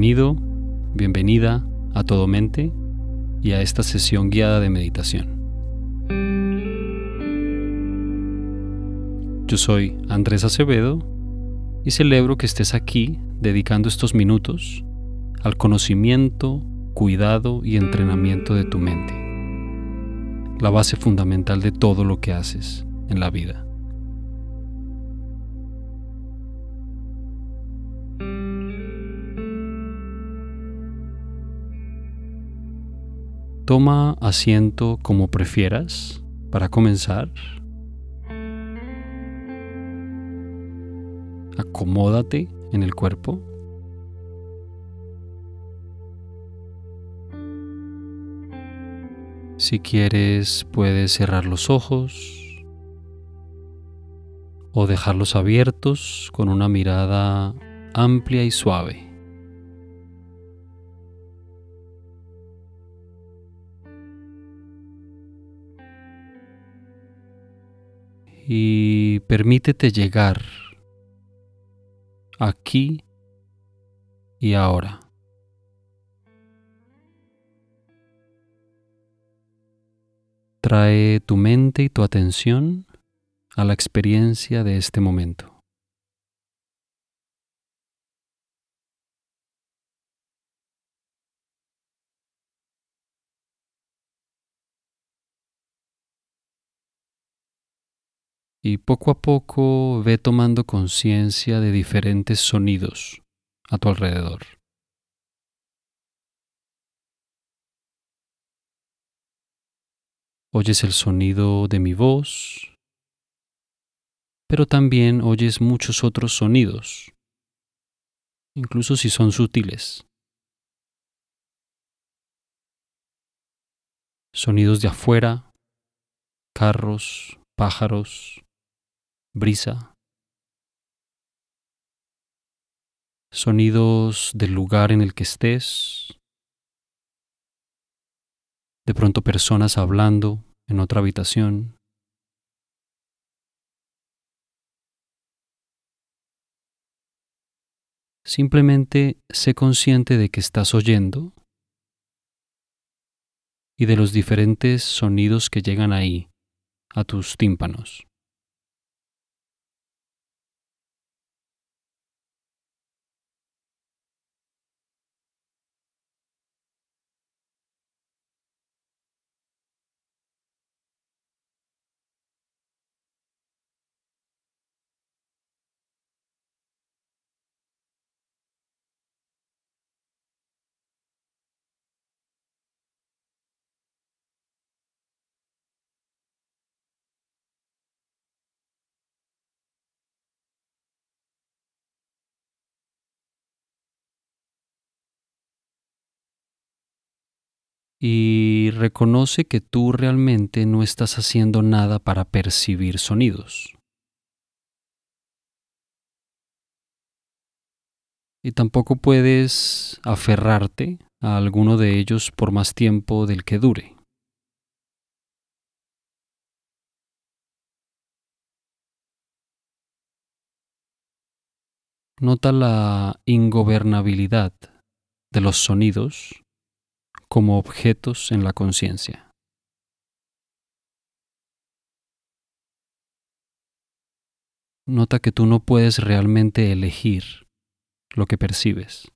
Bienvenido, bienvenida a Todo Mente y a esta sesión guiada de meditación. Yo soy Andrés Acevedo y celebro que estés aquí dedicando estos minutos al conocimiento, cuidado y entrenamiento de tu mente, la base fundamental de todo lo que haces en la vida. Toma asiento como prefieras para comenzar. Acomódate en el cuerpo. Si quieres puedes cerrar los ojos o dejarlos abiertos con una mirada amplia y suave. Y permítete llegar aquí y ahora. Trae tu mente y tu atención a la experiencia de este momento. Y poco a poco ve tomando conciencia de diferentes sonidos a tu alrededor. Oyes el sonido de mi voz, pero también oyes muchos otros sonidos, incluso si son sutiles. Sonidos de afuera, carros, pájaros, brisa, sonidos del lugar en el que estés, de pronto personas hablando en otra habitación. Simplemente sé consciente de que estás oyendo y de los diferentes sonidos que llegan ahí, a tus tímpanos. Y reconoce que tú realmente no estás haciendo nada para percibir sonidos. Y tampoco puedes aferrarte a alguno de ellos por más tiempo del que dure. Nota la ingobernabilidad de los sonidos como objetos en la conciencia. Nota que tú no puedes realmente elegir lo que percibes.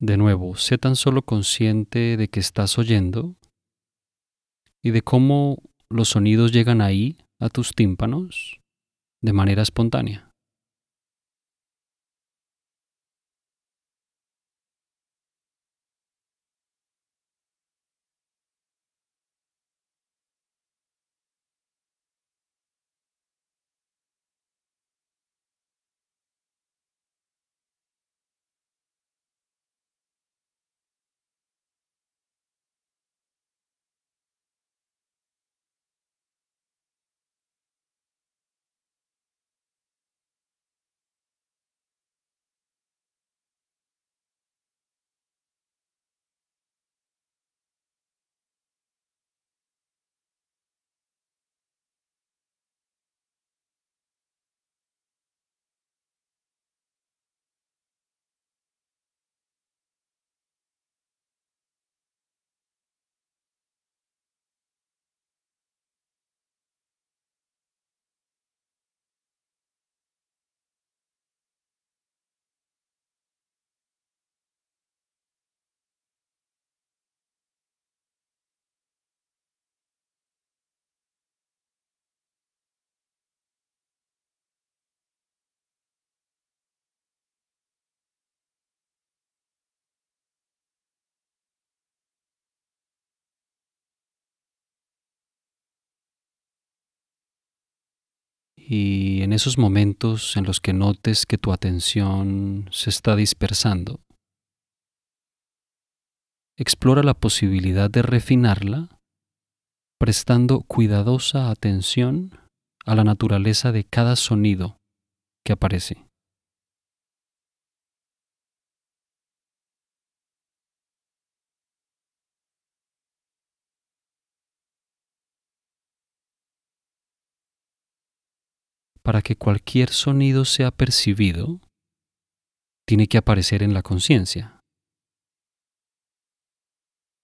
De nuevo, sé tan solo consciente de que estás oyendo y de cómo los sonidos llegan ahí, a tus tímpanos, de manera espontánea. Y en esos momentos en los que notes que tu atención se está dispersando, explora la posibilidad de refinarla prestando cuidadosa atención a la naturaleza de cada sonido que aparece. Para que cualquier sonido sea percibido, tiene que aparecer en la conciencia.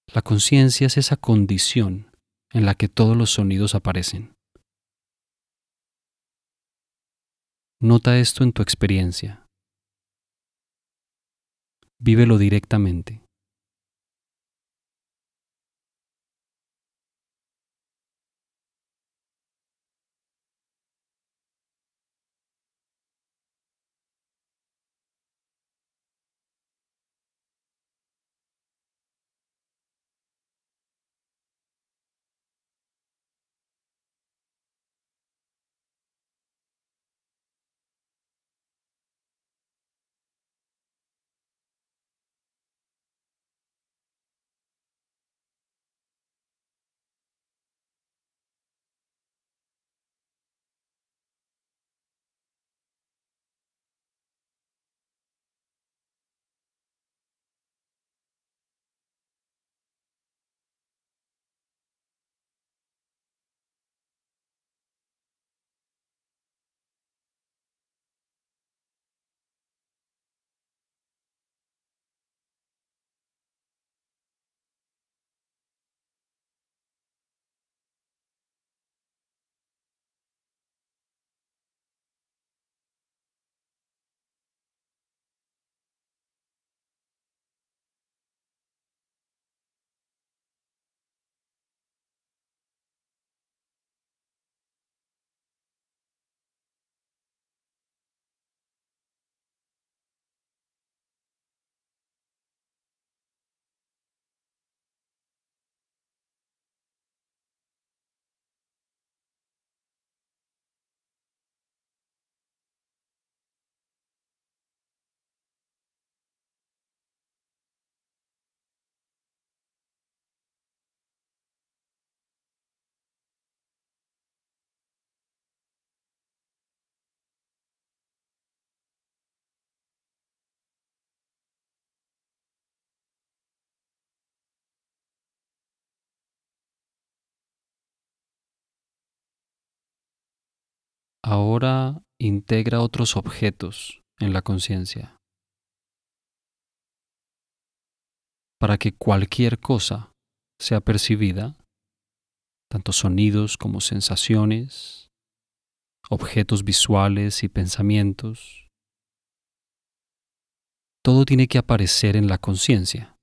La conciencia es esa condición en la que todos los sonidos aparecen. Nota esto en tu experiencia. Vívelo directamente. Ahora integra otros objetos en la conciencia para que cualquier cosa sea percibida, tanto sonidos como sensaciones, objetos visuales y pensamientos, todo tiene que aparecer en la conciencia.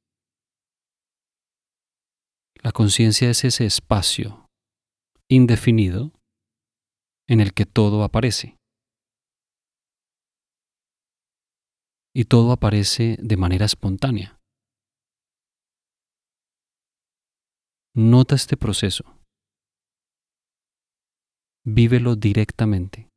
La conciencia es ese espacio indefinido en el que todo aparece. Y todo aparece de manera espontánea. Nota este proceso. Vívelo directamente.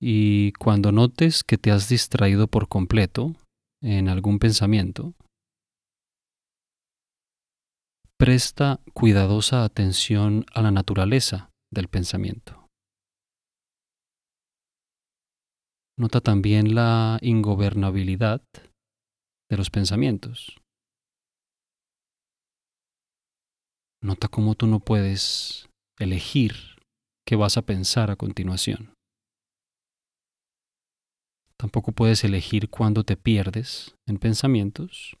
Y cuando notes que te has distraído por completo en algún pensamiento, presta cuidadosa atención a la naturaleza del pensamiento. Nota también la ingobernabilidad de los pensamientos. Nota cómo tú no puedes elegir qué vas a pensar a continuación. Tampoco puedes elegir cuándo te pierdes en pensamientos.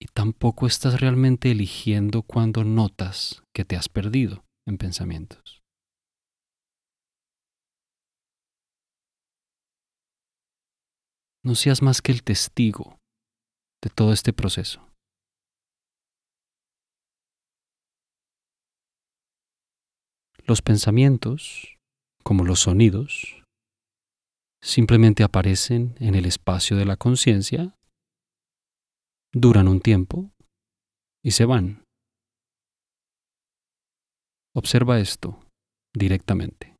Y tampoco estás realmente eligiendo cuándo notas que te has perdido en pensamientos. No seas más que el testigo de todo este proceso. Los pensamientos, como los sonidos, simplemente aparecen en el espacio de la conciencia, duran un tiempo y se van. Observa esto directamente.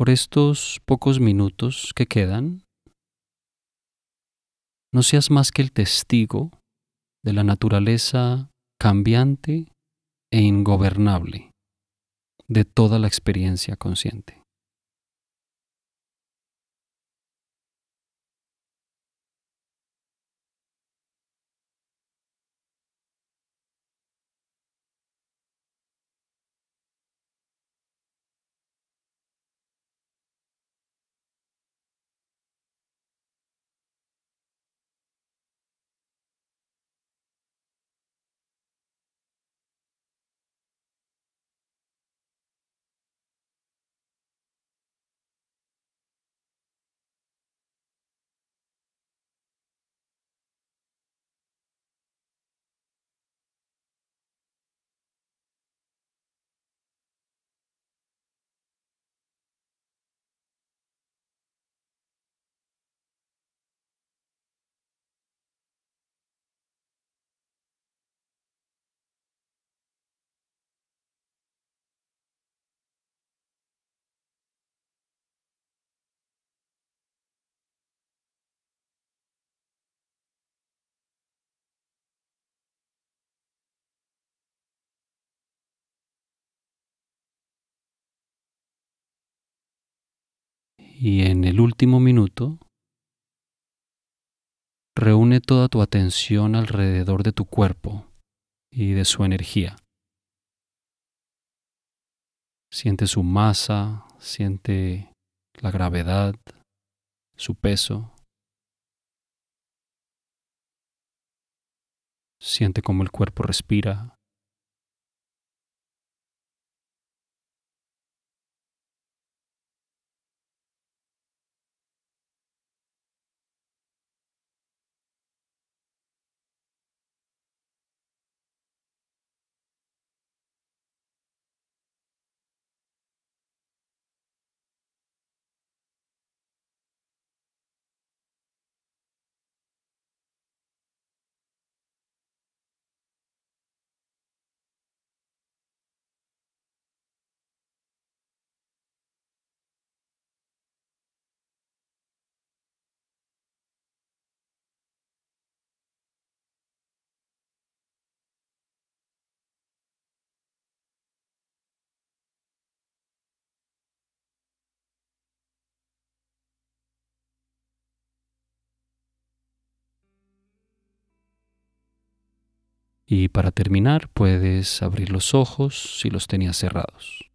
Por estos pocos minutos que quedan, no seas más que el testigo de la naturaleza cambiante e ingobernable de toda la experiencia consciente. Y en el último minuto, reúne toda tu atención alrededor de tu cuerpo y de su energía. Siente su masa, siente la gravedad, su peso. Siente cómo el cuerpo respira. Y para terminar puedes abrir los ojos si los tenías cerrados.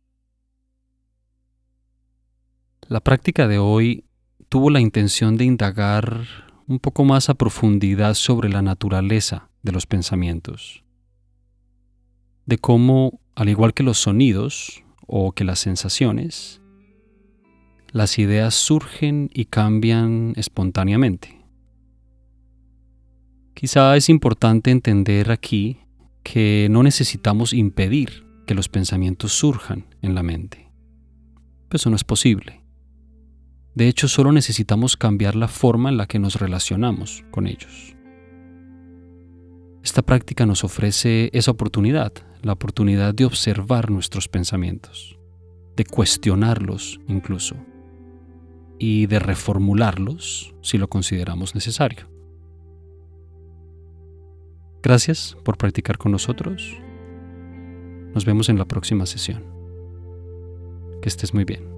La práctica de hoy tuvo la intención de indagar un poco más a profundidad sobre la naturaleza de los pensamientos, de cómo, al igual que los sonidos o que las sensaciones, las ideas surgen y cambian espontáneamente. Quizá es importante entender aquí que no necesitamos impedir que los pensamientos surjan en la mente. Eso no es posible. De hecho, solo necesitamos cambiar la forma en la que nos relacionamos con ellos. Esta práctica nos ofrece esa oportunidad, la oportunidad de observar nuestros pensamientos, de cuestionarlos incluso, y de reformularlos si lo consideramos necesario. Gracias por practicar con nosotros. Nos vemos en la próxima sesión. Que estés muy bien.